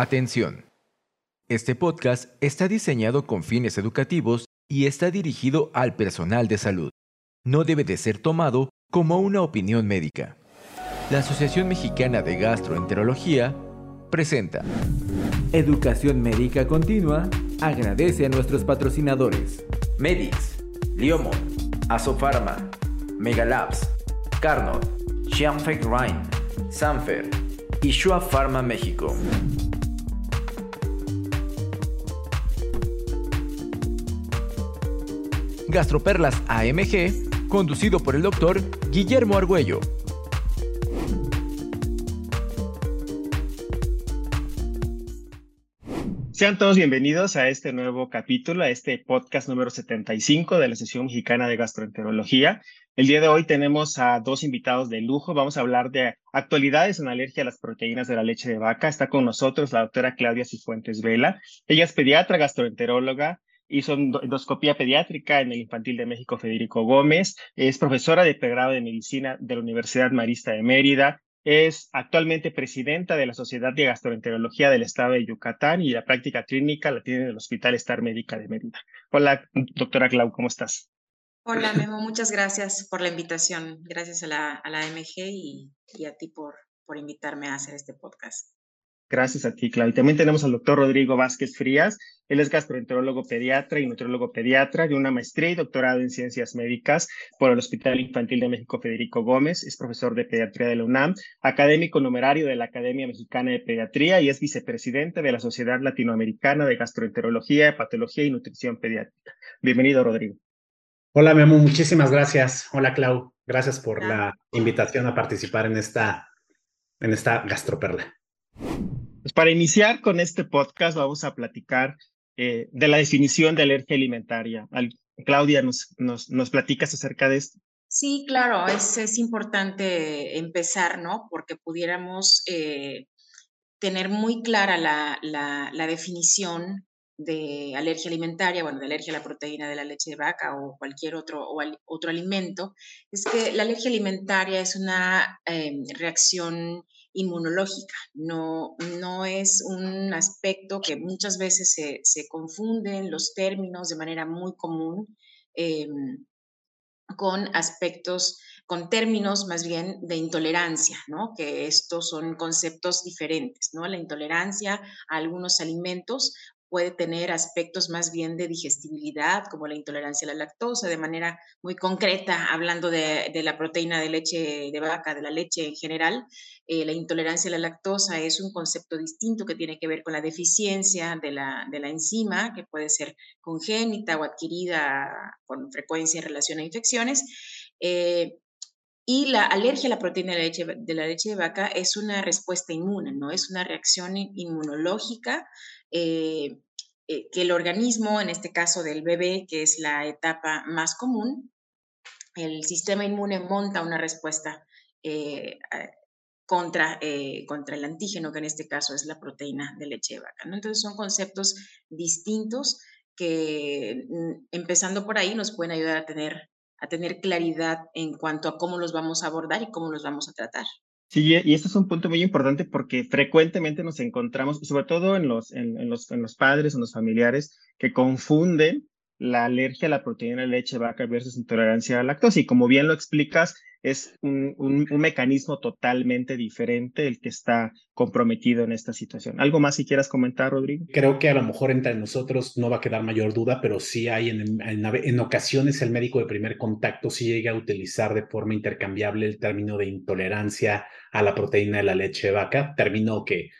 Atención. Este podcast está diseñado con fines educativos y está dirigido al personal de salud. No debe de ser tomado como una opinión médica. La Asociación Mexicana de Gastroenterología presenta Educación Médica Continua agradece a nuestros patrocinadores Medix, Liomon, Asofarma, Megalabs, Carnot, Xianfeng Rhine, Sanfer y Shua Pharma México. Gastroperlas AMG, conducido por el doctor Guillermo Argüello. Sean todos bienvenidos a este nuevo capítulo, a este podcast número 75 de la sesión mexicana de gastroenterología. El día de hoy tenemos a dos invitados de lujo. Vamos a hablar de actualidades en alergia a las proteínas de la leche de vaca. Está con nosotros la doctora Claudia Cifuentes Vela. Ella es pediatra, gastroenteróloga, hizo endoscopía pediátrica en el Infantil de México Federico Gómez, es profesora de pregrado de medicina de la Universidad Marista de Mérida, es actualmente presidenta de la Sociedad de Gastroenterología del Estado de Yucatán y la práctica clínica la tiene en el Hospital Star Médica de Mérida. Hola, doctora Clau, ¿cómo estás? Hola, Memo, muchas gracias por la invitación. Gracias a la, a la AMG y, y a ti por, por invitarme a hacer este podcast. Gracias a ti, Claudia. También tenemos al doctor Rodrigo Vázquez Frías. Él es gastroenterólogo pediatra y nutriólogo pediatra de una maestría y doctorado en ciencias médicas por el Hospital Infantil de México Federico Gómez. Es profesor de pediatría de la UNAM, académico numerario de la Academia Mexicana de Pediatría y es vicepresidente de la Sociedad Latinoamericana de Gastroenterología, Patología y Nutrición Pediátrica. Bienvenido, Rodrigo. Hola, Memo. Muchísimas gracias. Hola, Clau. Gracias por la invitación a participar en esta, en esta gastroperla. Pues para iniciar con este podcast vamos a platicar eh, de la definición de alergia alimentaria. Claudia, ¿nos, nos, platicas acerca de esto? Sí, claro, es, importante empezar, ¿no? Porque pudiéramos eh, tener muy clara la, definición de alergia alimentaria, bueno, de alergia a la proteína de la leche de vaca o cualquier otro, otro alimento, es que la alergia alimentaria es una eh, reacción inmunológica, no, no es un aspecto que muchas veces se, confunden los términos de manera muy común eh, con aspectos, con términos más bien de intolerancia, ¿no? que estos son conceptos diferentes. ¿no? La intolerancia a algunos alimentos puede tener aspectos más bien de digestibilidad, como la intolerancia a la lactosa, de manera muy concreta, hablando de, de la proteína de leche de vaca, de la leche en general. Eh, la intolerancia a la lactosa es un concepto distinto que tiene que ver con la deficiencia de la, de la enzima, que puede ser congénita o adquirida con frecuencia en relación a infecciones. Eh, y la alergia a la proteína de la, leche, de la leche de vaca es una respuesta inmune, ¿no? Es una reacción inmunológica eh, eh, que el organismo, en este caso del bebé, que es la etapa más común, el sistema inmune monta una respuesta eh, contra, contra el antígeno, que en este caso es la proteína de leche de vaca. Entonces son conceptos distintos que mm, empezando por ahí nos pueden ayudar a tener a tener claridad en cuanto a cómo los vamos a abordar y cómo los vamos a tratar. Sí, y este es un punto muy importante porque frecuentemente nos encontramos, sobre todo en los, en, los, en los padres, en los familiares, que confunden la alergia a la proteína de leche vaca versus intolerancia a la lactosa. Y como bien lo explicas, es un, un, mecanismo totalmente diferente el que está comprometido en esta situación. ¿Algo más si quieras comentar, Rodrigo? Creo que a lo mejor entre nosotros no va a quedar mayor duda, pero sí hay en, en, ocasiones el médico de primer contacto sí llega a utilizar de forma intercambiable el término de intolerancia a la proteína de la leche vaca, término que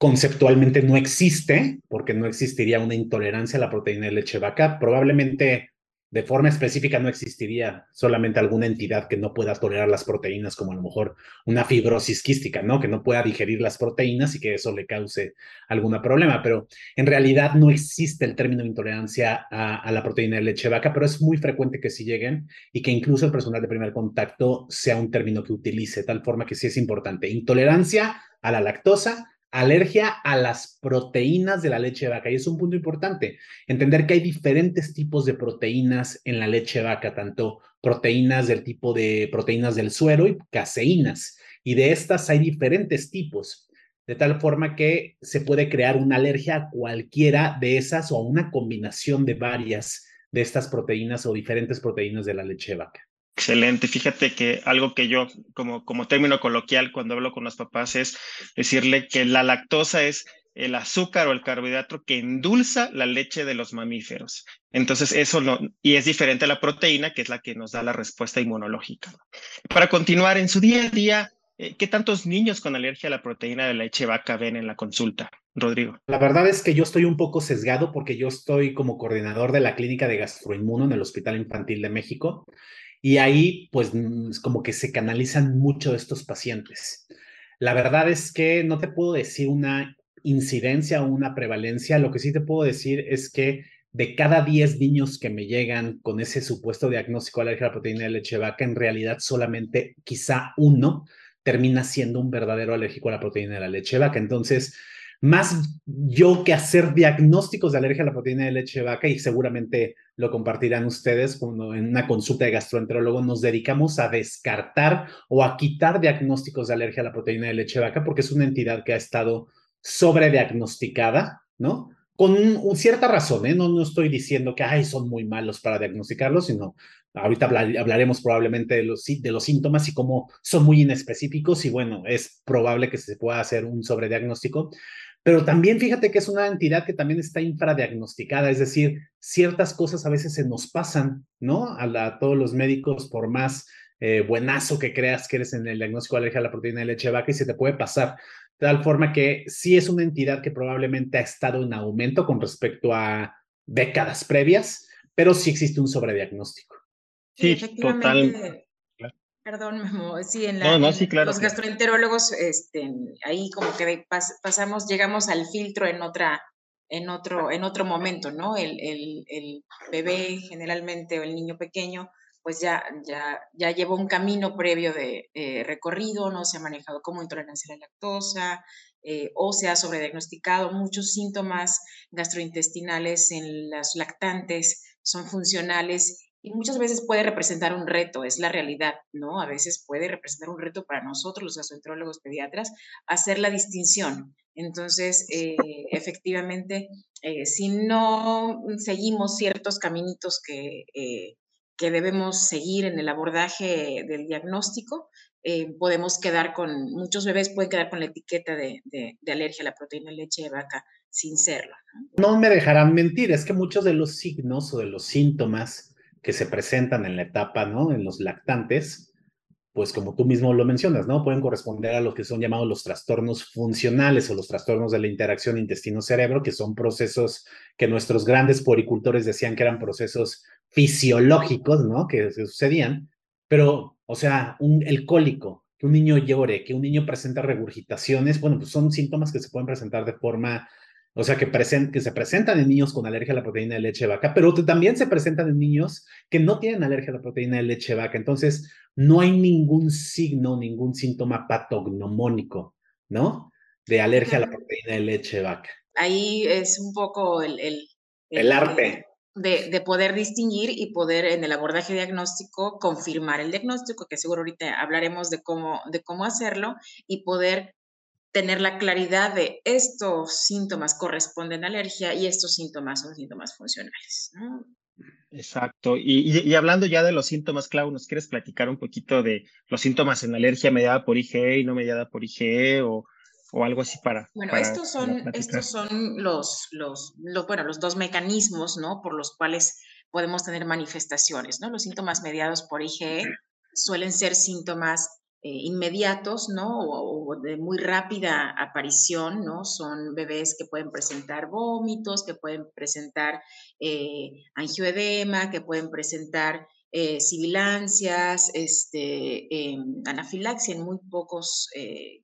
conceptualmente no existe, porque no existiría una intolerancia a la proteína de leche vaca. Probablemente de forma específica no existiría solamente alguna entidad que no pueda tolerar las proteínas, como a lo mejor una fibrosis quística, ¿no? Que no pueda digerir las proteínas y que eso le cause algún problema. Pero en realidad no existe el término intolerancia a, la proteína de leche vaca, pero es muy frecuente que sí lleguen y que incluso el personal de primer contacto sea un término que utilice, tal forma que sí es importante. Intolerancia a la lactosa, alergia a las proteínas de la leche de vaca. Y es un punto importante, entender que hay diferentes tipos de proteínas en la leche vaca, tanto proteínas del tipo de proteínas del suero y caseínas. Y de estas hay diferentes tipos. de tal forma que se puede crear una alergia a cualquiera de esas o a una combinación de varias de estas proteínas o diferentes proteínas de la leche vaca. Excelente. Fíjate que algo que yo, como, como término coloquial, cuando hablo con los papás, es decirle que la lactosa es el azúcar o el carbohidrato que endulza la leche de los mamíferos. Entonces, eso no, y es diferente a la proteína, que es la que nos da la respuesta inmunológica. Para continuar en su día a día, eh, ¿qué tantos niños con alergia a la proteína de leche vaca ven en la consulta? Rodrigo. La verdad es que yo estoy un poco sesgado porque yo estoy como coordinador de la clínica de gastroinmuno en el Hospital Infantil de México y ahí pues como que se canalizan mucho estos pacientes. La verdad es que no te puedo decir una incidencia o una prevalencia, lo que sí te puedo decir es que de cada 10 niños que me llegan con ese supuesto diagnóstico de alergia a la proteína de leche vaca, en realidad solamente quizá uno termina siendo un verdadero alérgico a la proteína de la leche vaca. Entonces, más yo que hacer diagnósticos de alergia a la proteína de leche vaca, y seguramente lo compartirán ustedes cuando en una consulta de gastroenterólogo, nos dedicamos a descartar o a quitar diagnósticos de alergia a la proteína de leche vaca, porque es una entidad que ha estado sobrediagnosticada, ¿no? Con cierta razón, ¿eh? No, no estoy diciendo que, ay, son muy malos para diagnosticarlo, sino ahorita hablaremos probablemente de los, de los síntomas y cómo son muy inespecíficos y bueno, es probable que se pueda hacer un sobrediagnóstico, pero también fíjate que es una entidad que también está infradiagnosticada, es decir, ciertas cosas a veces se nos pasan, ¿no? A, todos los médicos, por más eh, buenazo que creas que eres en el diagnóstico de alergia a la proteína de leche de vaca y se te puede pasar. De tal forma que sí es una entidad que probablemente ha estado en aumento con respecto a décadas previas, pero sí existe un sobrediagnóstico. Sí, total. Perdón, Sí, en, la, los gastroenterólogos, este, ahí como que pasamos, llegamos al filtro en otra, en otro, en otro momento, ¿no? El, el, el, bebé generalmente o el niño pequeño, pues ya, ya, ya llevó un camino previo de eh, recorrido, no se ha manejado como intolerancia a la lactosa, eh, o se ha sobrediagnosticado muchos síntomas gastrointestinales en las lactantes, son funcionales y muchas veces puede representar un reto, es la realidad, ¿no? A veces puede representar un reto para nosotros, los gastroenterólogos pediatras, hacer la distinción. Entonces, eh, efectivamente, eh, si no seguimos ciertos caminitos que, eh, que debemos seguir en el abordaje del diagnóstico, podemos quedar con, muchos bebés pueden quedar con la etiqueta de, de, de alergia a la proteína de leche de vaca sin serlo. ¿no? no me dejarán mentir, es que muchos de los signos o de los síntomas que se presentan en la etapa, ¿no? En los lactantes, pues como tú mismo lo mencionas, ¿no? Pueden corresponder a lo que son llamados los trastornos funcionales o los trastornos de la interacción intestino-cerebro, que son procesos que nuestros grandes poricultores decían que eran procesos fisiológicos, ¿no? Que sucedían, pero, o sea, un, el cólico, que un niño llore, que un niño presenta regurgitaciones, bueno, pues son síntomas que se pueden presentar de forma o sea, que, que se presentan en niños con alergia a la proteína de leche de vaca, pero también se presentan en niños que no tienen alergia a la proteína de leche de vaca. Entonces, no hay ningún signo, ningún síntoma patognomónico, ¿no? De alergia a la proteína de leche de vaca. Ahí es un poco el... El, arte. De, de, poder distinguir y poder en el abordaje diagnóstico confirmar el diagnóstico, que seguro ahorita hablaremos de cómo, de cómo hacerlo, y poder tener la claridad de estos síntomas corresponden a alergia y estos síntomas son síntomas funcionales. Exacto. Y, hablando ya de los síntomas, Clau, ¿nos quieres platicar un poquito de los síntomas en alergia mediada por IgE y no mediada por IgE o, o algo así para... Bueno, estos son, estos son los, los, los, bueno, los dos mecanismos ¿no? por los cuales podemos tener manifestaciones. ¿no? Los síntomas mediados por IgE suelen ser síntomas inmediatos, ¿no? O, de muy rápida aparición, ¿no? Son bebés que pueden presentar vómitos, que pueden presentar eh, angioedema, que pueden presentar eh, sibilancias, este, em, anafilaxia en muy pocos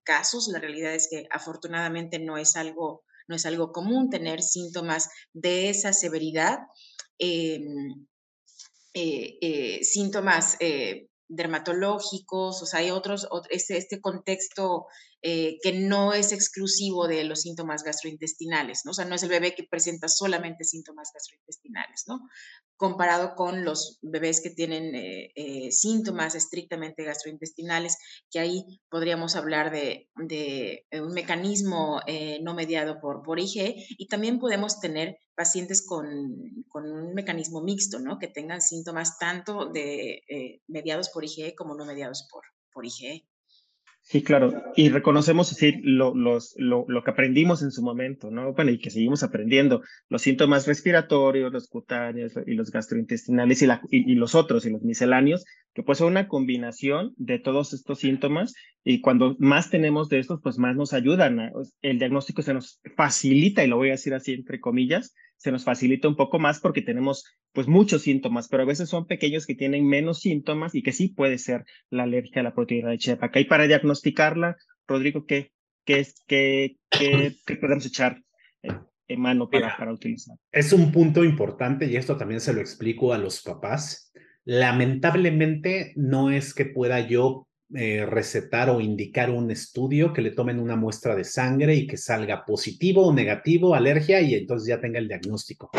casos. La realidad es que afortunadamente no es algo, no es algo común tener síntomas de esa severidad. Em, síntomas dermatológicos, o sea, hay otros, este, este contexto eh, que no es exclusivo de los síntomas gastrointestinales, ¿no? O sea, no es el bebé que presenta solamente síntomas gastrointestinales, ¿no? Comparado con los bebés que tienen eh, eh, síntomas estrictamente gastrointestinales, que ahí podríamos hablar de, un mecanismo eh, no mediado por, por IgE y también podemos tener pacientes con, un mecanismo mixto, ¿no? que tengan síntomas tanto de mediados por IgE como no mediados por, por IgE. Sí, claro. Y reconocemos decir lo, los, lo, lo, que aprendimos en su momento, ¿no? Bueno, y que seguimos aprendiendo. Los síntomas respiratorios, los cutáneos y los gastrointestinales y, la, y, los otros y los misceláneos, que pues son una combinación de todos estos síntomas y cuando más tenemos de estos, pues más nos ayudan. el diagnóstico se nos facilita, y lo voy a decir así entre comillas, se nos facilita un poco más porque tenemos pues muchos síntomas, pero a veces son pequeños que tienen menos síntomas y que sí puede ser la alergia a la proteína de vaca. Y para diagnosticarla, Rodrigo, ¿qué, qué, qué, qué, podemos echar en mano para, para utilizar? Es un punto importante y esto también se lo explico a los papás. Lamentablemente no es que pueda yo eh, recetar o indicar un estudio que le tomen una muestra de sangre y que salga positivo o negativo, alergia, y entonces ya tenga el diagnóstico.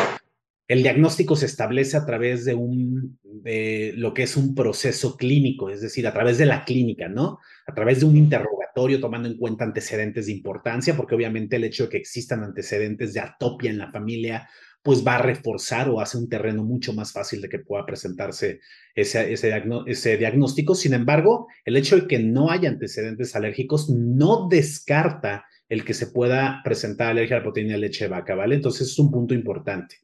El diagnóstico se establece a través de un, de lo que es un proceso clínico, es decir, a través de la clínica, ¿no? A través de un interrogatorio tomando en cuenta antecedentes de importancia, porque obviamente el hecho de que existan antecedentes de atopia en la familia pues va a reforzar o hace un terreno mucho más fácil de que pueda presentarse ese, ese, diagnóstico. Sin embargo, el hecho de que no haya antecedentes alérgicos no descarta el que se pueda presentar alergia a la proteína de leche vaca, ¿vale? Entonces es un punto importante.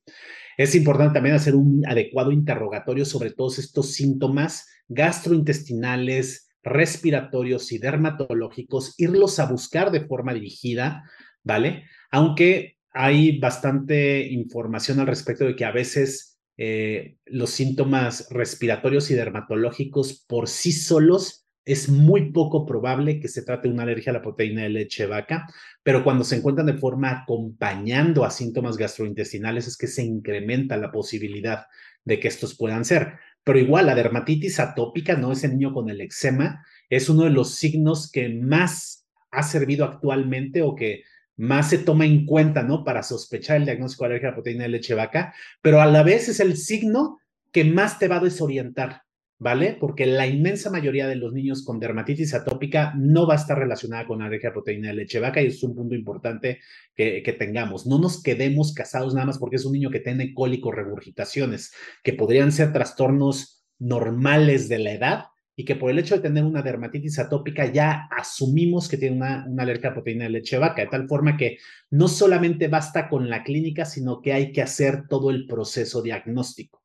Es importante también hacer un adecuado interrogatorio sobre todos estos síntomas gastrointestinales, respiratorios y dermatológicos, irlos a buscar de forma dirigida, ¿vale? Aunque hay bastante información al respecto de que a veces eh, los síntomas respiratorios y dermatológicos por sí solos es muy poco probable que se trate de una alergia a la proteína de leche vaca, pero cuando se encuentran de forma acompañando a síntomas gastrointestinales es que se incrementa la posibilidad de que estos puedan ser. Pero igual, la dermatitis atópica, no ese niño con el eczema, es uno de los signos que más ha servido actualmente o que más se toma en cuenta, ¿no? Para sospechar el diagnóstico de alergia a la proteína de leche vaca, pero a la vez es el signo que más te va a desorientar, ¿vale? Porque la inmensa mayoría de los niños con dermatitis atópica no va a estar relacionada con alergia a proteína de leche vaca y es un punto importante que, que tengamos. No nos quedemos casados nada más porque es un niño que tiene cólicos, regurgitaciones, que podrían ser trastornos normales de la edad, y que por el hecho de tener una dermatitis atópica ya asumimos que tiene una, alergia a proteína de leche vaca, de tal forma que no solamente basta con la clínica, sino que hay que hacer todo el proceso diagnóstico.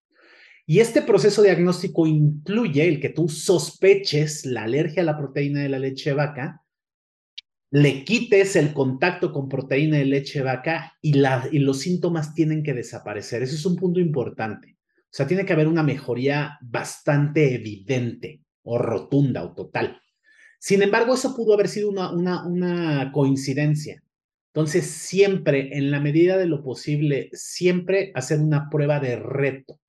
Y este proceso diagnóstico incluye el que tú sospeches la alergia a la proteína de la leche vaca, le quites el contacto con proteína de leche vaca y, la, y los síntomas tienen que desaparecer. Ese es un punto importante. O sea, tiene que haber una mejoría bastante evidente o rotunda o total. Sin embargo, eso pudo haber sido una, una, coincidencia. Entonces, siempre, en la medida de lo posible, siempre hacer una prueba de reto.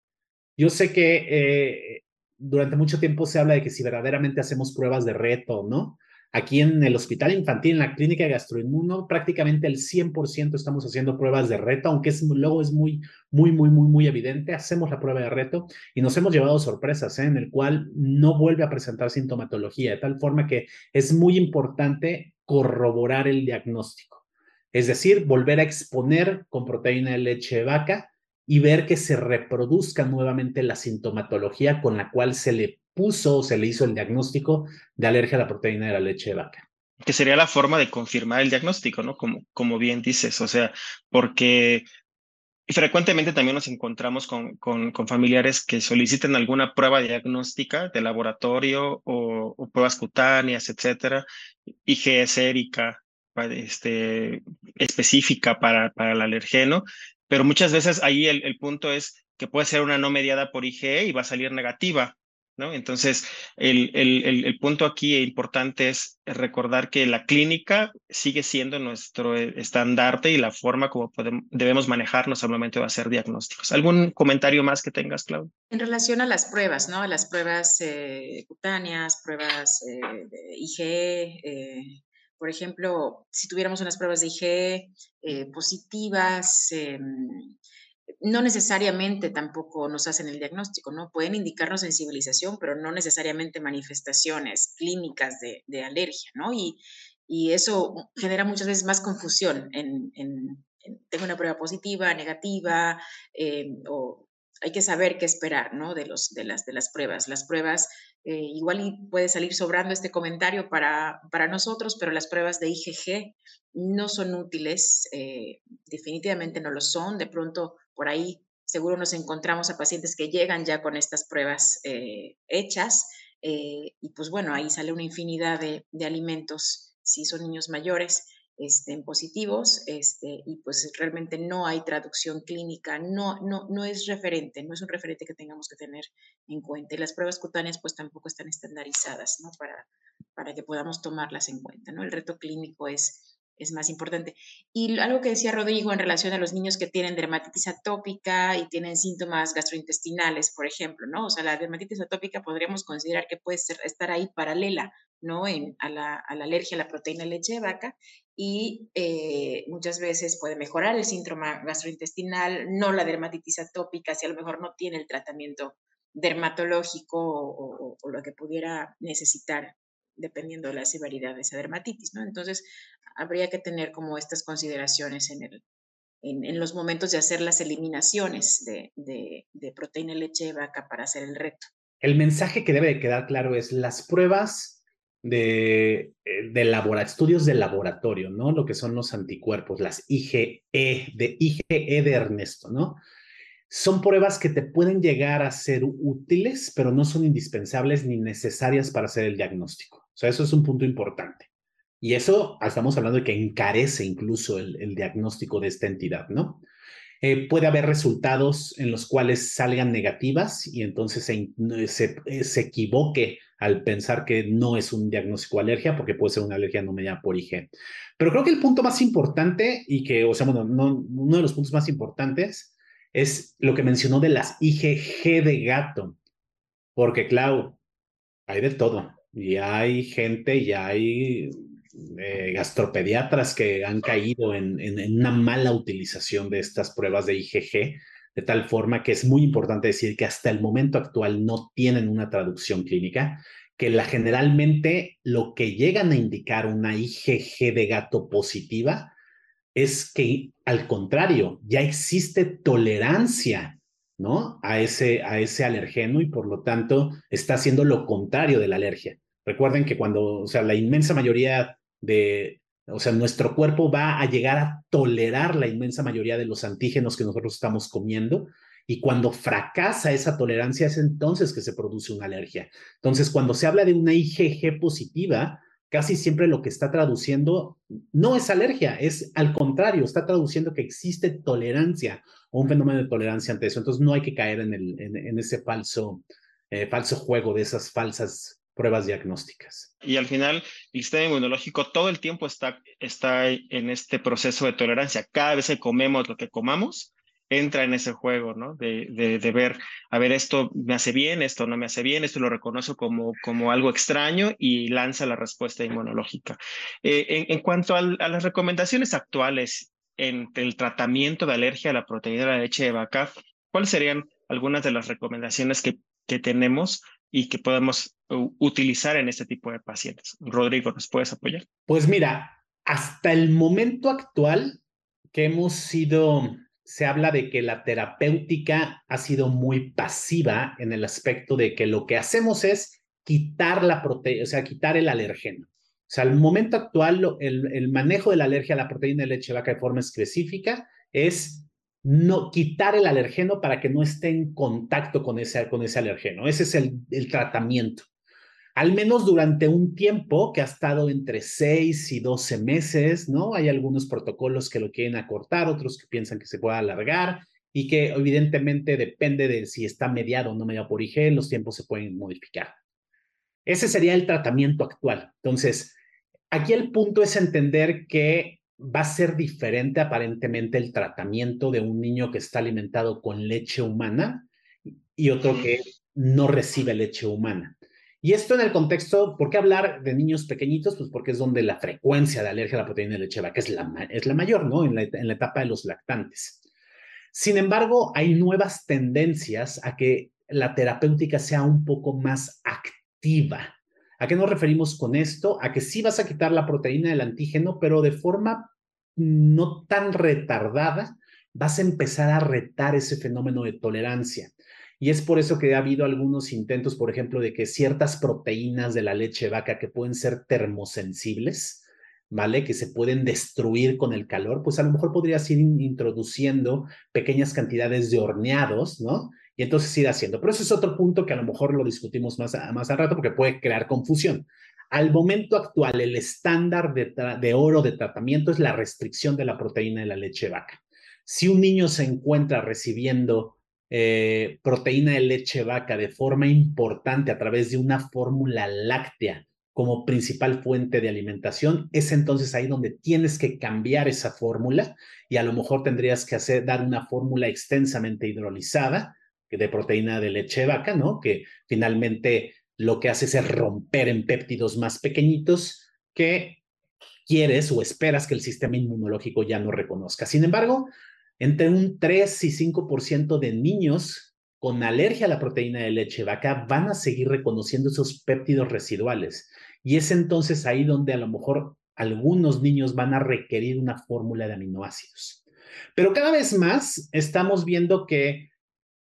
Yo sé que eh, durante mucho tiempo se habla de que si verdaderamente hacemos pruebas de reto, ¿no? Aquí en el hospital infantil, en la clínica gastroinmuno, prácticamente el 100% estamos haciendo pruebas de reto, aunque luego es muy, muy, muy, muy, muy evidente. Hacemos la prueba de reto y nos hemos llevado sorpresas, ¿eh? en el cual no vuelve a presentar sintomatología, de tal forma que es muy importante corroborar el diagnóstico. Es decir, volver a exponer con proteína de leche de vaca y ver que se reproduzca nuevamente la sintomatología con la cual se le puso o se le hizo el diagnóstico de alergia a la proteína de la leche de vaca. Que sería la forma de confirmar el diagnóstico, ¿no? Como, como bien dices, o sea, porque frecuentemente también nos encontramos con, con, familiares que soliciten alguna prueba diagnóstica de laboratorio o, pruebas cutáneas, etcétera, IgE sérica, este, específica para, para el alergeno, pero muchas veces ahí el, el punto es que puede ser una no mediada por IgE y va a salir negativa. Entonces, el, el, el, punto aquí importante es recordar que la clínica sigue siendo nuestro estandarte y la forma como podemos, debemos manejarnos al momento de hacer diagnósticos. ¿Algún comentario más que tengas, Claudia? En relación a las pruebas, ¿no? A las pruebas eh, cutáneas, pruebas eh, de IgE, eh, por ejemplo, si tuviéramos unas pruebas de IgE positivas, em, no necesariamente tampoco nos hacen el diagnóstico, ¿no? Pueden indicarnos sensibilización, pero no necesariamente manifestaciones clínicas de, de alergia, ¿no? Y, y, eso genera muchas veces más confusión en, en, tengo una prueba positiva, negativa, eh, o hay que saber qué esperar, ¿no? De, los, de, las, de las pruebas. Las pruebas, eh, igual puede salir sobrando este comentario para, para nosotros, pero las pruebas de IgG no son útiles, eh, definitivamente no lo son. De pronto, por ahí seguro nos encontramos a pacientes que llegan ya con estas pruebas eh, hechas y pues bueno, ahí sale una infinidad de, de alimentos si son niños mayores estén positivos este, y pues realmente no hay traducción clínica, no, no, no es referente, no es un referente que tengamos que tener en cuenta. Y las pruebas cutáneas pues tampoco están estandarizadas ¿no? para, para que podamos tomarlas en cuenta. ¿no? El reto clínico es es más importante. Y algo que decía Rodrigo en relación a los niños que tienen dermatitis atópica y tienen síntomas gastrointestinales, por ejemplo, ¿no? O sea, la dermatitis atópica podríamos considerar que puede ser, estar ahí paralela, ¿no? En, a, la, a, alergia a la proteína de leche de vaca y eh, muchas veces puede mejorar el síndrome gastrointestinal, no la dermatitis atópica, si a lo mejor no tiene el tratamiento dermatológico o, lo que pudiera necesitar dependiendo de la severidad de esa dermatitis, ¿no? Entonces, habría que tener como estas consideraciones en, el, en, los momentos de hacer las eliminaciones de, de, proteína leche de vaca para hacer el reto. El mensaje que debe de quedar claro es las pruebas de, eh, de estudios de laboratorio, ¿no? Lo que son los anticuerpos, las IgE, de IgE de Ernesto, ¿no? Son pruebas que te pueden llegar a ser útiles, pero no son indispensables ni necesarias para hacer el diagnóstico. O sea, eso es un punto importante. Y eso estamos hablando de que encarece incluso el, diagnóstico de esta entidad, ¿no? Eh, puede haber resultados en los cuales salgan negativas y entonces se, se, se, equivoque al pensar que no es un diagnóstico de alergia, porque puede ser una alergia no mediada por IG. Pero creo que el punto más importante y que, o sea, bueno, no, uno de los puntos más importantes es lo que mencionó de las IgG de gato, porque, claro, hay de todo. Y hay gente, y hay eh, gastropediatras que han caído en, en, una mala utilización de estas pruebas de IgG, de tal forma que es muy importante decir que hasta el momento actual no tienen una traducción clínica, que la generalmente lo que llegan a indicar una IgG de gato positiva es que al contrario, ya existe tolerancia ¿no? A ese, a ese alergeno y por lo tanto está haciendo lo contrario de la alergia. Recuerden que cuando, o sea, la inmensa mayoría de, o sea, nuestro cuerpo va a llegar a tolerar la inmensa mayoría de los antígenos que nosotros estamos comiendo. Y cuando fracasa esa tolerancia es entonces que se produce una alergia. Entonces, cuando se habla de una IgG positiva, casi siempre lo que está traduciendo no es alergia, es al contrario, está traduciendo que existe tolerancia o un fenómeno de tolerancia ante eso. Entonces, no hay que caer en, el, en, ese falso, eh, falso juego de esas falsas pruebas diagnósticas. Y al final, el sistema inmunológico todo el tiempo está, está en este proceso de tolerancia. Cada vez que comemos lo que comamos, entra en ese juego, ¿no? De, de, ver, a ver, esto me hace bien, esto no me hace bien, esto lo reconozco como, como algo extraño y lanza la respuesta inmunológica. Eh, en, cuanto a las recomendaciones actuales en el tratamiento de alergia a la proteína de la leche de vaca, ¿cuáles serían algunas de las recomendaciones que, que tenemos y que podemos utilizar en este tipo de pacientes. Rodrigo, ¿nos puedes apoyar? Pues mira, hasta el momento actual que hemos sido, se habla de que la terapéutica ha sido muy pasiva en el aspecto de que lo que hacemos es quitar la proteína, o sea, quitar el alergeno. O sea, al momento actual, el, el manejo de la alergia a la proteína de leche vaca de forma específica es no quitar el alergeno para que no esté en contacto con ese, con ese alergeno. Ese es el, el tratamiento. Al menos durante un tiempo que ha estado entre 6 y 12 meses, ¿no? Hay algunos protocolos que lo quieren acortar, otros que piensan que se puede alargar y que evidentemente depende de si está mediado o no mediado por IG, los tiempos se pueden modificar. Ese sería el tratamiento actual. Entonces, aquí el punto es entender que va a ser diferente aparentemente el tratamiento de un niño que está alimentado con leche humana y otro que no recibe leche humana. Y esto en el contexto, ¿por qué hablar de niños pequeñitos? Pues porque es donde la frecuencia de alergia a la proteína de leche vaca es la, es la mayor, ¿no? En la, en la etapa de los lactantes. Sin embargo, hay nuevas tendencias a que la terapéutica sea un poco más activa. ¿A qué nos referimos con esto? A que sí vas a quitar la proteína del antígeno, pero de forma no tan retardada, vas a empezar a retar ese fenómeno de tolerancia. Y es por eso que ha habido algunos intentos, por ejemplo, de que ciertas proteínas de la leche vaca que pueden ser termosensibles, ¿vale? Que se pueden destruir con el calor, pues a lo mejor podrías ir introduciendo pequeñas cantidades de horneados, ¿no? Y entonces ir haciendo. Pero ese es otro punto que a lo mejor lo discutimos más, más al rato porque puede crear confusión. Al momento actual, el estándar de, oro de tratamiento es la restricción de la proteína de la leche vaca. Si un niño se encuentra recibiendo eh, proteína de leche vaca de forma importante a través de una fórmula láctea como principal fuente de alimentación, es entonces ahí donde tienes que cambiar esa fórmula y a lo mejor tendrías que hacer, dar una fórmula extensamente hidrolizada de proteína de leche vaca, ¿no? Que finalmente lo que hace es romper en péptidos más pequeñitos que quieres o esperas que el sistema inmunológico ya no reconozca. Sin embargo, entre un 3 y 5% de niños con alergia a la proteína de leche vaca van a seguir reconociendo esos péptidos residuales. Y es entonces ahí donde a lo mejor algunos niños van a requerir una fórmula de aminoácidos. Pero cada vez más estamos viendo que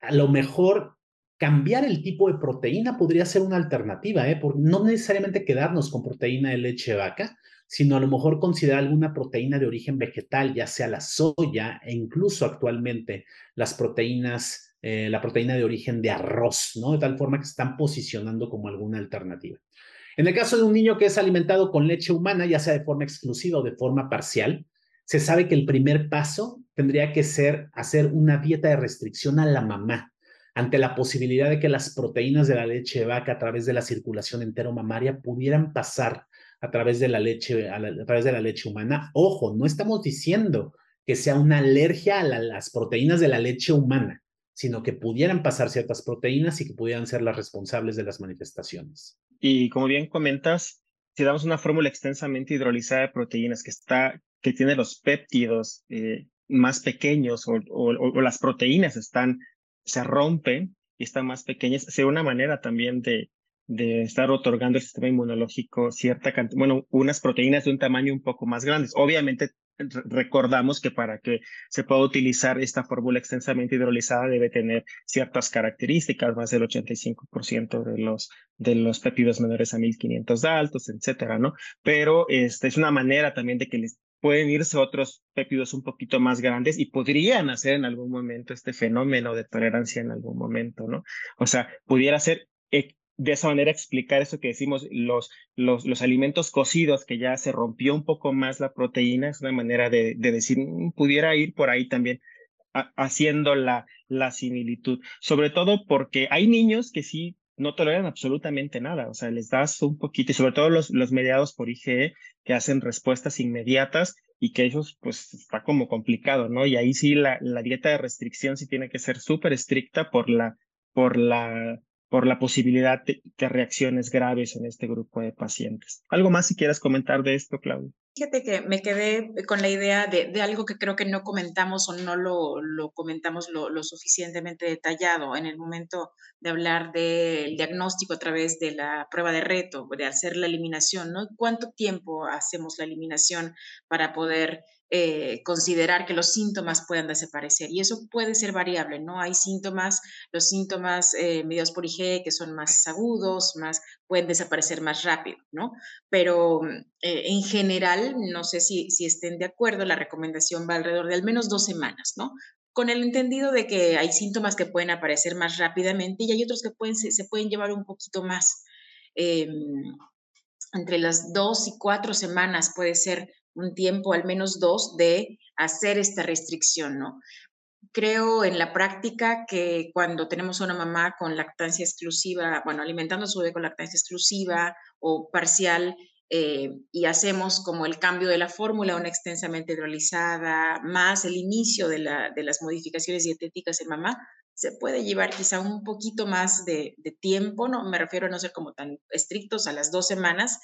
a lo mejor cambiar el tipo de proteína podría ser una alternativa, ¿eh? Por no necesariamente quedarnos con proteína de leche vaca, sino a lo mejor considerar alguna proteína de origen vegetal, ya sea la soya e incluso actualmente las proteínas, eh, la proteína de origen de arroz, ¿no? De tal forma que se están posicionando como alguna alternativa. En el caso de un niño que es alimentado con leche humana, ya sea de forma exclusiva o de forma parcial, se sabe que el primer paso tendría que ser hacer una dieta de restricción a la mamá ante la posibilidad de que las proteínas de la leche de vaca a través de la circulación enteromamaria pudieran pasar a través de la leche, a, través de la leche humana. Ojo, no estamos diciendo que sea una alergia a las proteínas de la leche humana, sino que pudieran pasar ciertas proteínas y que pudieran ser las responsables de las manifestaciones. Y como bien comentas, si damos una fórmula extensamente hidrolizada de proteínas que está, que tiene los péptidos eh, más pequeños o, las proteínas están, se rompen y están más pequeñas, sería una manera también de, de estar otorgando al sistema inmunológico cierta cantidad, bueno, unas proteínas de un tamaño un poco más grandes. Obviamente recordamos que para que se pueda utilizar esta fórmula extensamente hidrolizada debe tener ciertas características, más del 85% de los, de los péptidos menores a 1500 altos, etcétera, ¿no? Pero este, es una manera también de que les pueden irse otros péptidos un poquito más grandes y podrían hacer en algún momento este fenómeno de tolerancia en algún momento, ¿no? O sea, pudiera ser de esa manera explicar eso que decimos, los, los, los, alimentos cocidos, que ya se rompió un poco más la proteína, es una manera de, de decir, mm, pudiera ir por ahí también haciendo la, la similitud, sobre todo porque hay niños que sí no toleran absolutamente nada, o sea, les das un poquito, y sobre todo los, los mediados por IgE que hacen respuestas inmediatas y que ellos, pues, está como complicado, ¿no? Y ahí sí la, la dieta de restricción sí tiene que ser súper estricta por la, por la por la posibilidad de, reacciones graves en este grupo de pacientes. ¿Algo más si quieras comentar de esto, Claudia? Fíjate que me quedé con la idea de, algo que creo que no comentamos o no lo, comentamos lo, suficientemente detallado en el momento de hablar del diagnóstico a través de la prueba de reto, de hacer la eliminación, ¿no? ¿Cuánto tiempo hacemos la eliminación para poder eh, considerar que los síntomas puedan desaparecer. Y eso puede ser variable, ¿no? Hay síntomas, los síntomas eh, por IG que son más agudos, más, pueden desaparecer más rápido, ¿no? Pero eh, en general, no sé si, si estén de acuerdo, la recomendación va alrededor de al menos dos semanas, ¿no? Con el entendido de que hay síntomas que pueden aparecer más rápidamente y hay otros que pueden, se, se pueden llevar un poquito más. Em, entre las dos y cuatro semanas puede ser un tiempo, al menos dos, de hacer esta restricción, ¿no? Creo en la práctica que cuando tenemos una mamá con lactancia exclusiva, bueno, alimentando a su bebé con lactancia exclusiva o parcial, eh, y hacemos como el cambio de la fórmula, una extensamente hidrolizada, más el inicio de, la, de, las modificaciones dietéticas en mamá, se puede llevar quizá un poquito más de, de, tiempo, no me refiero a no ser como tan estrictos a las dos semanas,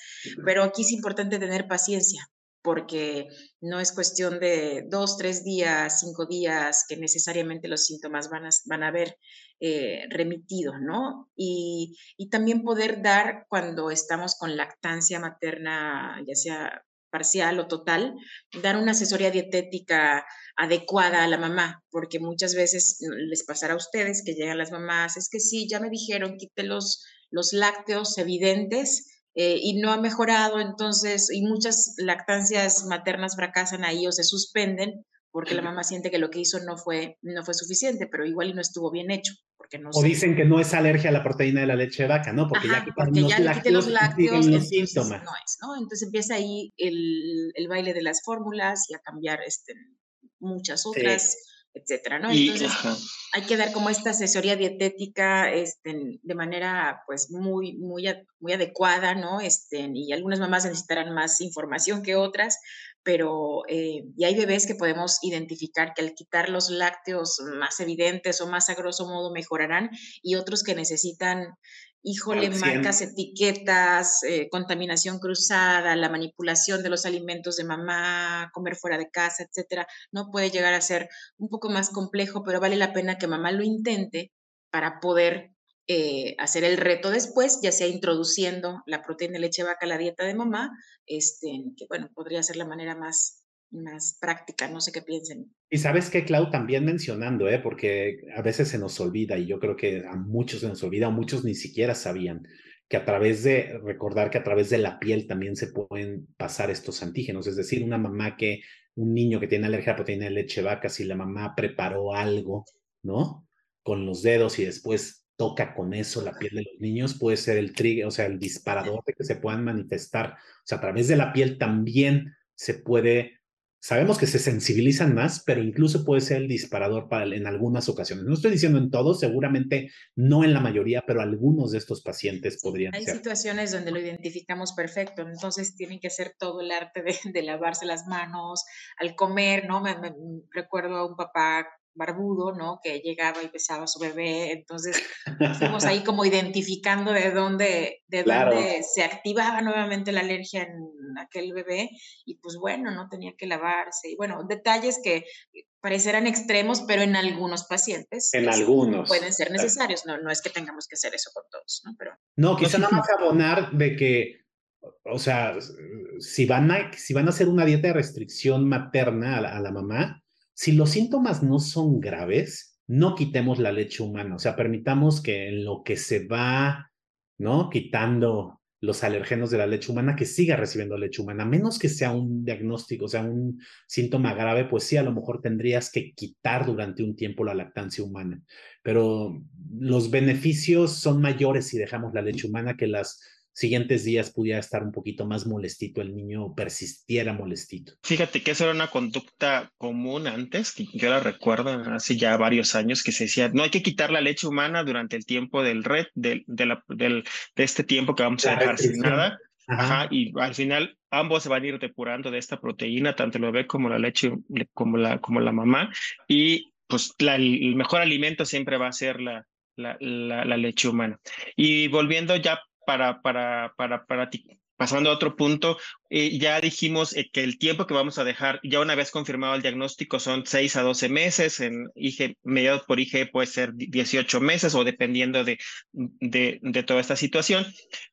pero aquí es importante tener paciencia, porque no es cuestión de dos, tres días, cinco días que necesariamente los síntomas van a, van a haber eh, remitido, ¿no? Y, y, también poder dar cuando estamos con lactancia materna, ya sea parcial o total, dar una asesoría dietética adecuada a la mamá, porque muchas veces les pasará a ustedes que llegan las mamás, es que sí, ya me dijeron, quite los lácteos evidentes, eh, y no ha mejorado, entonces, y muchas lactancias maternas fracasan ahí o se suspenden porque la mamá siente que lo que hizo no fue, no fue suficiente, pero igual y no estuvo bien hecho. Porque no o dicen que no es alergia a la proteína de la leche de vaca, ¿no? Porque ya, porque ya le quite los lácteos, los síntomas. no es, ¿no? Entonces empieza ahí el, el, baile de las fórmulas y a cambiar este, muchas otras etcétera, ¿no? Entonces, hay que dar como esta asesoría dietética este, de manera, pues, muy, muy, muy adecuada, ¿no? Este, y algunas mamás necesitarán más información que otras, pero, eh, y hay bebés que podemos identificar que al quitar los lácteos más evidentes o más a grosso modo mejorarán, y otros que necesitan híjole, marcas, etiquetas, eh, contaminación cruzada, la manipulación de los alimentos de mamá, comer fuera de casa, etcétera, no puede llegar a ser un poco más complejo, pero vale la pena que mamá lo intente para poder eh, hacer el reto después, ya sea introduciendo la proteína de leche vaca a la dieta de mamá, este, que bueno, podría ser la manera más, más práctica, no sé qué piensen. Y sabes qué, Clau, también mencionando, ¿eh? porque a veces se nos olvida, y yo creo que a muchos se nos olvida, muchos ni siquiera sabían que a través de, recordar que a través de la piel también se pueden pasar estos antígenos, es decir, una mamá que, un niño que tiene alergia a proteína de leche vaca, si la mamá preparó algo, ¿no? Con los dedos y después toca con eso la piel de los niños, puede ser el trigger, o sea, el disparador de que se puedan manifestar. O sea, a través de la piel también se puede Sabemos que se sensibilizan más, pero incluso puede ser el disparador para en algunas ocasiones. No estoy diciendo en todos, seguramente no en la mayoría, pero algunos de estos pacientes podrían Hay ser. Hay situaciones donde lo identificamos perfecto, entonces tienen que hacer todo el arte de, lavarse las manos al comer, ¿no? Me, me, recuerdo a un papá barbudo, ¿no? Que llegaba y besaba a su bebé. Entonces, fuimos ahí como identificando de dónde, de dónde se activaba nuevamente la alergia en aquel bebé. Y pues bueno, no tenía que lavarse. Y bueno, detalles que parecerán extremos, pero en algunos pacientes. En algunos. Pueden ser necesarios. No, no es que tengamos que hacer eso con todos, ¿no? Pero, no, quizá nada más abonar de que o sea, si van a, si van a hacer una dieta de restricción materna a la mamá, si los síntomas no son graves, no quitemos la leche humana, o sea, permitamos que en lo que se va, ¿no? Quitando los alergenos de la leche humana, que siga recibiendo leche humana, menos que sea un diagnóstico, o sea, un síntoma grave, pues sí, a lo mejor tendrías que quitar durante un tiempo la lactancia humana, pero los beneficios son mayores si dejamos la leche humana que las siguientes días pudiera estar un poquito más molestito el niño persistiera molestito. Fíjate que esa era una conducta común antes, que yo la recuerdo hace ya varios años, que se decía, no hay que quitar la leche humana durante el tiempo del red, de, la, del, de este tiempo que vamos a dejar sin nada. Ajá. y al final ambos se van a ir depurando de esta proteína, tanto el bebé como la leche, como la, como la mamá, y pues la, el mejor alimento siempre va a ser la, la, la, leche humana. Y volviendo ya para, para, para, para ti. Pasando a otro punto, eh, ya dijimos eh, que el tiempo que vamos a dejar, ya una vez confirmado el diagnóstico, son 6 a 12 meses. En IG, mediados por IG puede ser 18 meses o dependiendo de, de, de, toda esta situación.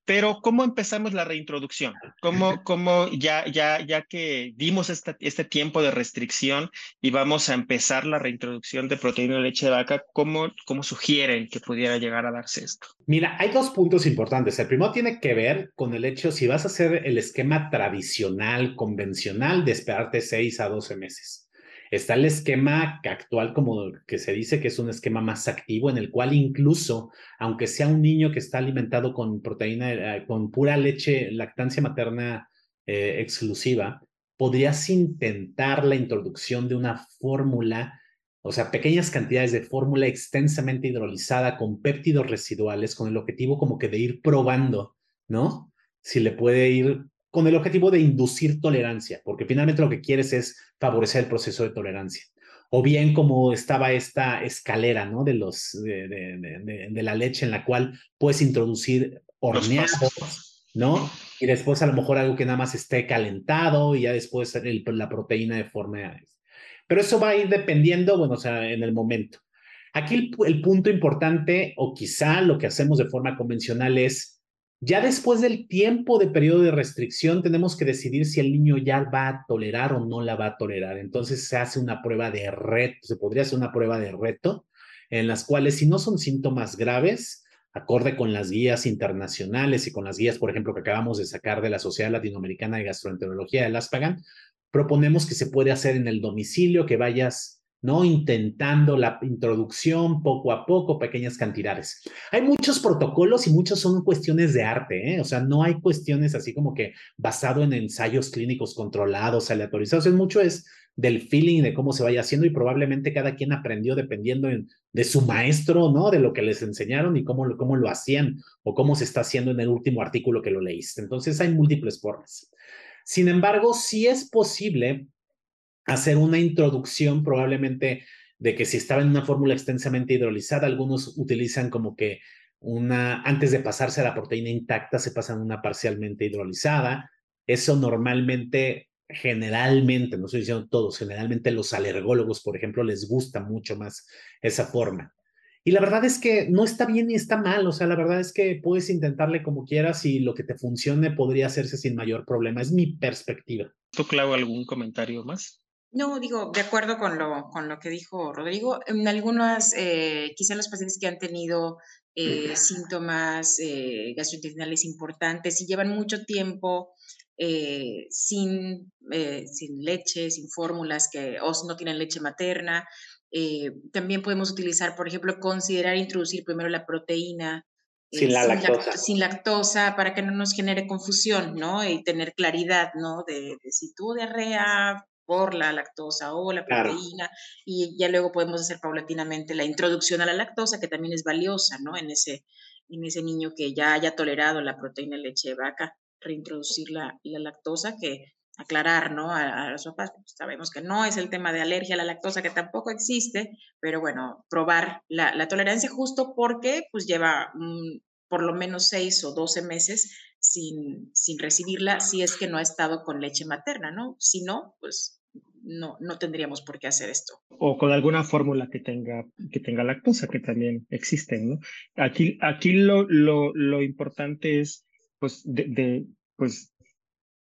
Pero, ¿cómo empezamos la reintroducción? ¿Cómo, cómo ya, ya, ya que dimos este, este tiempo de restricción y vamos a empezar la reintroducción de proteína de leche de vaca, ¿cómo, cómo sugieren que pudiera llegar a darse esto? Mira, hay dos puntos importantes. El primero tiene que ver con el hecho si vas a hacer el esquema tradicional, convencional de esperarte 6 a 12 meses. Está el esquema actual, como que se dice que es un esquema más activo, en el cual incluso, aunque sea un niño que está alimentado con proteína, eh, con pura leche, lactancia materna eh, exclusiva, podrías intentar la introducción de una fórmula o sea, pequeñas cantidades de fórmula extensamente hidrolizada con péptidos residuales, con el objetivo como que de ir probando, ¿no? Si le puede ir con el objetivo de inducir tolerancia, porque finalmente lo que quieres es favorecer el proceso de tolerancia. O bien como estaba esta escalera, ¿no? De, los, de, de, de, de la leche en la cual puedes introducir horneados, ¿no? Y después a lo mejor algo que nada más esté calentado y ya después la proteína de forma... Pero eso va a ir dependiendo, bueno, o sea, en el momento. Aquí el, el punto importante, o quizá lo que hacemos de forma convencional es ya después del tiempo de periodo de restricción, tenemos que decidir si el niño ya va a tolerar o no la va a tolerar. Entonces se hace una prueba de reto, se podría hacer una prueba de reto en las cuales si no son síntomas graves, acorde con las guías internacionales y con las guías, por ejemplo, que acabamos de sacar de la Sociedad Latinoamericana de Gastroenterología de Aspagan, proponemos que se puede hacer en el domicilio, que vayas ¿no? Intentando la introducción poco a poco, pequeñas cantidades. Hay muchos protocolos y muchos son cuestiones de arte, ¿eh? O sea, no hay cuestiones así como que basado en ensayos clínicos controlados, aleatorizados, es mucho es del feeling de cómo se vaya haciendo y probablemente cada quien aprendió dependiendo de su maestro, ¿no? De lo que les enseñaron y cómo, cómo lo hacían o cómo se está haciendo en el último artículo que lo leíste. Entonces hay múltiples formas. Sin embargo, sí es posible hacer una introducción probablemente de que si estaba en una fórmula extensamente hidrolizada, algunos utilizan como que una, antes de pasarse a la proteína intacta, se pasan una parcialmente hidrolizada. Eso normalmente, generalmente, no estoy diciendo todos, generalmente los alergólogos, por ejemplo, les gusta mucho más esa forma. Y la verdad es que no está bien ni está mal, o sea, la verdad es que puedes intentarle como quieras y lo que te funcione podría hacerse sin mayor problema. Es mi perspectiva. ¿Tú, Clau, algún comentario más? No, digo, de acuerdo con lo, con lo que dijo Rodrigo, en algunas, eh, quizá los pacientes que han tenido eh, síntomas eh, gastrointestinales importantes y llevan mucho tiempo sin, sin leche, sin fórmulas, que, o no tienen leche materna, también podemos utilizar, por ejemplo, considerar introducir primero la proteína sin la lactosa. sin lactosa para que no nos genere confusión, ¿no? Y tener claridad, ¿no? De, de si tuvo diarrea, por la lactosa o la proteína y ya luego podemos hacer paulatinamente la introducción a la lactosa que también es valiosa, ¿no? En ese, en ese niño que ya haya tolerado la proteína de leche de vaca, reintroducir la, la lactosa que aclarar, ¿no? A, los papás, pues, sabemos que no es el tema de alergia a la lactosa que tampoco existe, pero bueno, probar la, la tolerancia justo porque pues lleva por lo menos seis o doce meses sin, sin recibirla si es que no ha estado con leche materna, ¿no? Si no, pues no, no tendríamos por qué hacer esto. O con alguna fórmula que tenga, que tenga lactosa, que también existen, ¿no? Aquí, aquí lo, lo, lo importante es, pues, de, pues,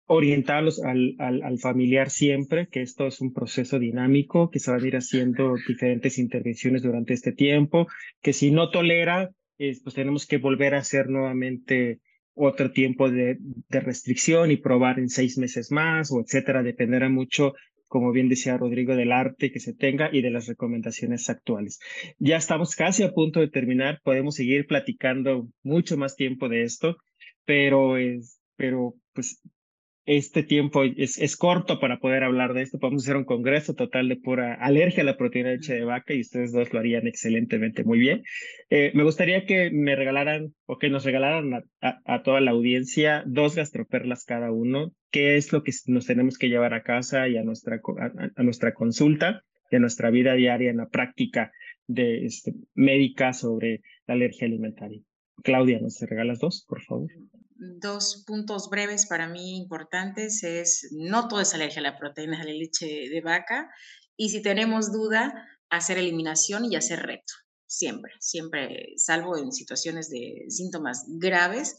orientarlos al, al, al, familiar siempre, que esto es un proceso dinámico, que se van a ir haciendo diferentes intervenciones durante este tiempo, que si no tolera, pues tenemos que volver a hacer nuevamente otro tiempo de, de, restricción y probar en seis meses más o etcétera, dependerá mucho, como bien decía Rodrigo, del arte que se tenga y de las recomendaciones actuales. Ya estamos casi a punto de terminar, podemos seguir platicando mucho más tiempo de esto, pero, es, pero pues este tiempo es, es, corto para poder hablar de esto. Podemos hacer un congreso total de pura alergia a la proteína de leche de vaca y ustedes dos lo harían excelentemente muy bien. Eh, me gustaría que me regalaran o que nos regalaran a, toda la audiencia dos gastroperlas cada uno. ¿Qué es lo que nos tenemos que llevar a casa y a nuestra, a, nuestra consulta y a nuestra vida diaria en la práctica de este, médica sobre la alergia alimentaria? Claudia, ¿nos regalas dos, por favor? dos puntos breves para mí importantes es, no todo es alergia a la proteína de la leche de vaca y si tenemos duda, hacer eliminación y hacer reto, siempre, siempre, salvo en situaciones de síntomas graves,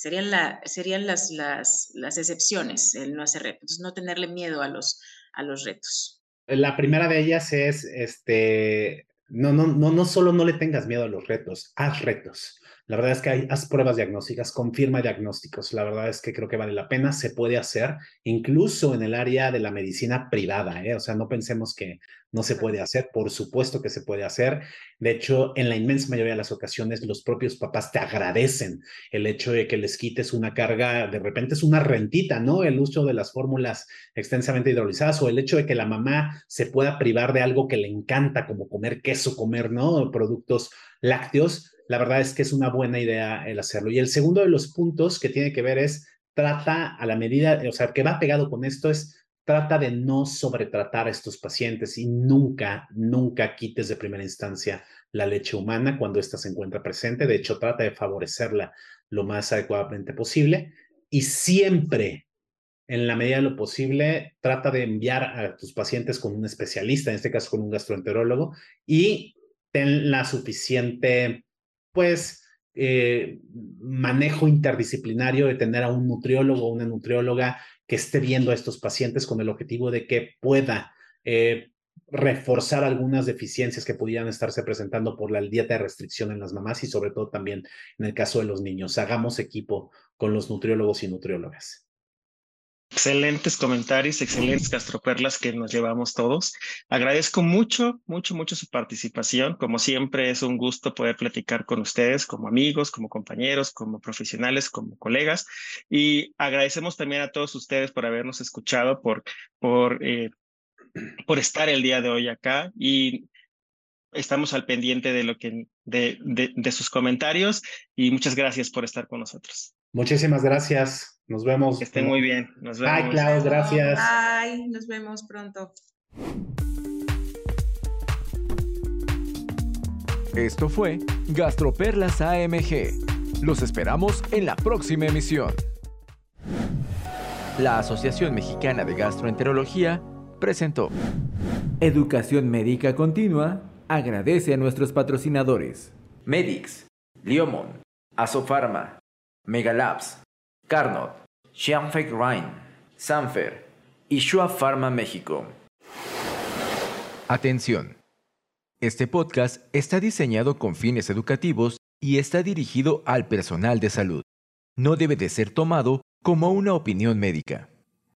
serían, la, serían las, las, las excepciones el no hacer no tenerle miedo a los, a los retos. La primera de ellas es, este, no, no, no, no solo no le tengas miedo a los retos, haz retos. La verdad es que hay, haz pruebas diagnósticas, confirma diagnósticos. La verdad es que creo que vale la pena, se puede hacer, incluso en el área de la medicina privada. ¿eh? O sea, no pensemos que no se puede hacer, por supuesto que se puede hacer. De hecho, en la inmensa mayoría de las ocasiones, los propios papás te agradecen el hecho de que les quites una carga, de repente es una rentita, ¿no? El uso de las fórmulas extensamente hidrolizadas o el hecho de que la mamá se pueda privar de algo que le encanta, como comer queso, comer, ¿no? Productos lácteos la verdad es que es una buena idea el hacerlo. Y el segundo de los puntos que tiene que ver es trata a la medida, o sea, que va pegado con esto es trata de no sobretratar a estos pacientes y nunca, nunca quites de primera instancia la leche humana cuando ésta se encuentra presente. De hecho, trata de favorecerla lo más adecuadamente posible y siempre, en la medida de lo posible, trata de enviar a tus pacientes con un especialista, en este caso con un gastroenterólogo, y ten la suficiente, pues, eh, manejo interdisciplinario de tener a un nutriólogo o una nutrióloga que esté viendo a estos pacientes con el objetivo de que pueda eh, reforzar algunas deficiencias que pudieran estarse presentando por la dieta de restricción en las mamás y sobre todo también en el caso de los niños. Hagamos equipo con los nutriólogos y nutriólogas. Excelentes comentarios, excelentes gastroperlas que nos llevamos todos. Agradezco mucho, mucho, mucho su participación. Como siempre, es un gusto poder platicar con ustedes como amigos, como compañeros, como profesionales, como colegas. Y agradecemos también a todos ustedes por habernos escuchado, por, por eh, por estar el día de hoy acá y estamos al pendiente de lo que de, de, sus comentarios y muchas gracias por estar con nosotros. Muchísimas gracias. Nos vemos. Que estén muy bien. Nos vemos. Bye, Clau, gracias. Bye, nos vemos pronto. Esto fue Gastroperlas AMG. Los esperamos en la próxima emisión. La Asociación Mexicana de Gastroenterología presentó. Educación Médica Continua agradece a nuestros patrocinadores. Medix, Liomon, Asofarma, Megalabs, Carnot, Xianfeng Rhine, Sanfer y Shua Pharma México. Atención. Este podcast está diseñado con fines educativos y está dirigido al personal de salud. No debe de ser tomado como una opinión médica.